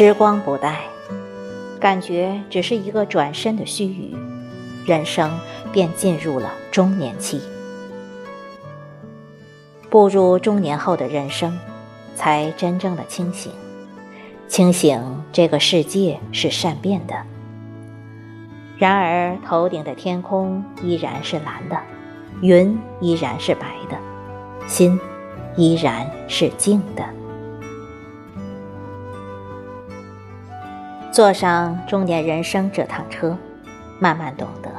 时光不待，感觉只是一个转身的须臾，人生便进入了中年期。步入中年后的人生，才真正的清醒，清醒这个世界是善变的。然而头顶的天空依然是蓝的，云依然是白的，心依然是静的。坐上中年人生这趟车，慢慢懂得，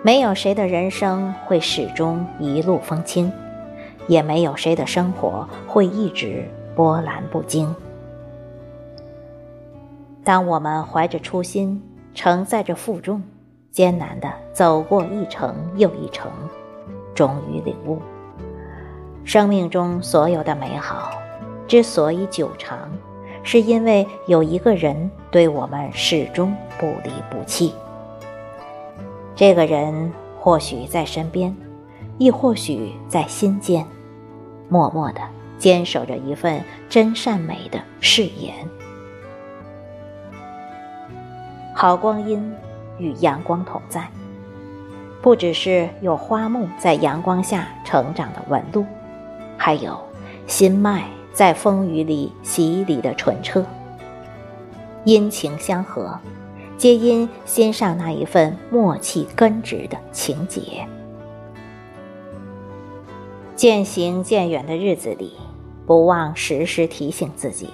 没有谁的人生会始终一路风轻，也没有谁的生活会一直波澜不惊。当我们怀着初心，承载着负重，艰难地走过一程又一程，终于领悟，生命中所有的美好，之所以久长。是因为有一个人对我们始终不离不弃。这个人或许在身边，亦或许在心间，默默的坚守着一份真善美的誓言。好光阴与阳光同在，不只是有花木在阳光下成长的纹路，还有心脉。在风雨里洗礼的纯澈，阴晴相合，皆因心上那一份默契根植的情结。渐行渐远的日子里，不忘时时提醒自己：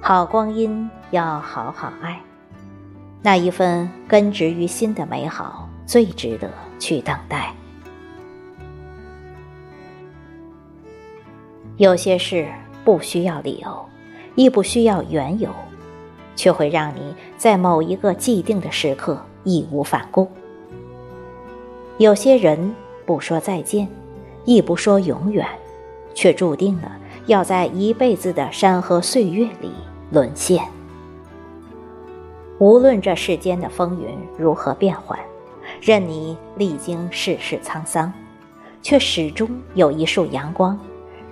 好光阴要好好爱，那一份根植于心的美好，最值得去等待。有些事不需要理由，亦不需要缘由，却会让你在某一个既定的时刻义无反顾。有些人不说再见，亦不说永远，却注定了要在一辈子的山河岁月里沦陷。无论这世间的风云如何变幻，任你历经世事沧桑，却始终有一束阳光。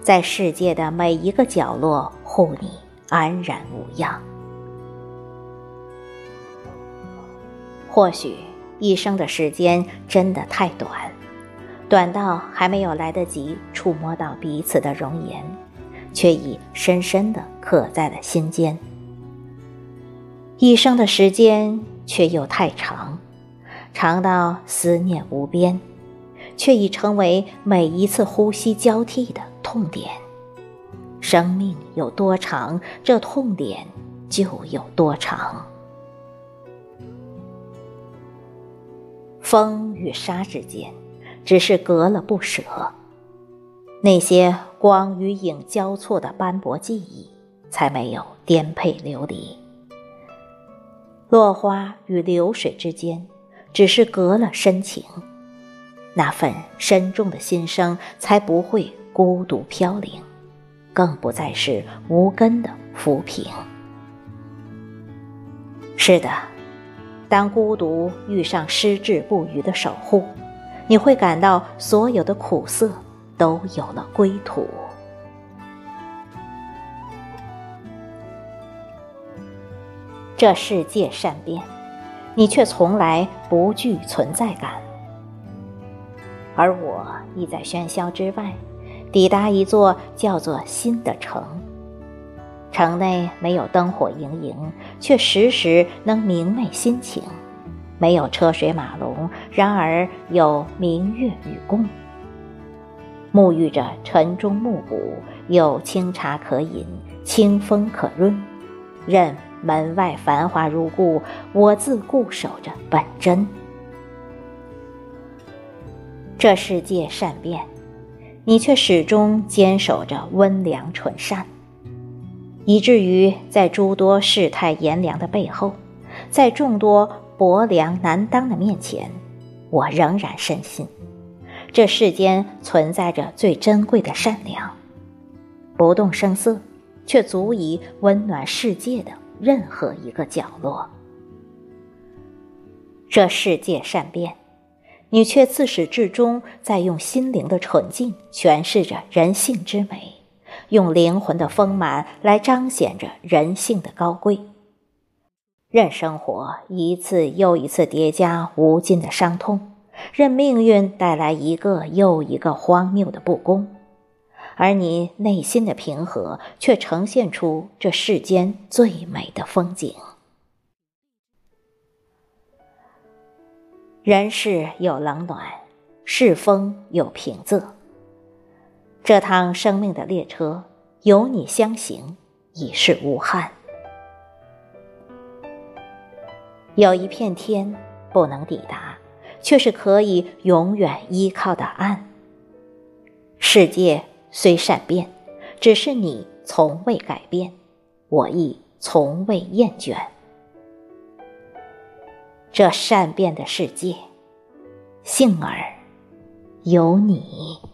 在世界的每一个角落护你安然无恙。或许一生的时间真的太短，短到还没有来得及触摸到彼此的容颜，却已深深的刻在了心间。一生的时间却又太长，长到思念无边，却已成为每一次呼吸交替的。痛点，生命有多长，这痛点就有多长。风与沙之间，只是隔了不舍。那些光与影交错的斑驳记忆，才没有颠沛流离。落花与流水之间，只是隔了深情。那份深重的心声，才不会。孤独飘零，更不再是无根的浮萍。是的，当孤独遇上矢志不渝的守护，你会感到所有的苦涩都有了归途。这世界善变，你却从来不惧存在感，而我亦在喧嚣之外。抵达一座叫做“心”的城，城内没有灯火盈盈，却时时能明媚心情；没有车水马龙，然而有明月与共。沐浴着晨钟暮鼓，有清茶可饮，清风可润。任门外繁华如故，我自固守着本真。这世界善变。你却始终坚守着温良纯善，以至于在诸多世态炎凉的背后，在众多薄凉难当的面前，我仍然深信，这世间存在着最珍贵的善良，不动声色，却足以温暖世界的任何一个角落。这世界善变。你却自始至终在用心灵的纯净诠释着人性之美，用灵魂的丰满来彰显着人性的高贵。任生活一次又一次叠加无尽的伤痛，任命运带来一个又一个荒谬的不公，而你内心的平和却呈现出这世间最美的风景。人世有冷暖，世风有平仄。这趟生命的列车，有你相行，已是无憾。有一片天不能抵达，却是可以永远依靠的岸。世界虽善变，只是你从未改变，我亦从未厌倦。这善变的世界，幸而有你。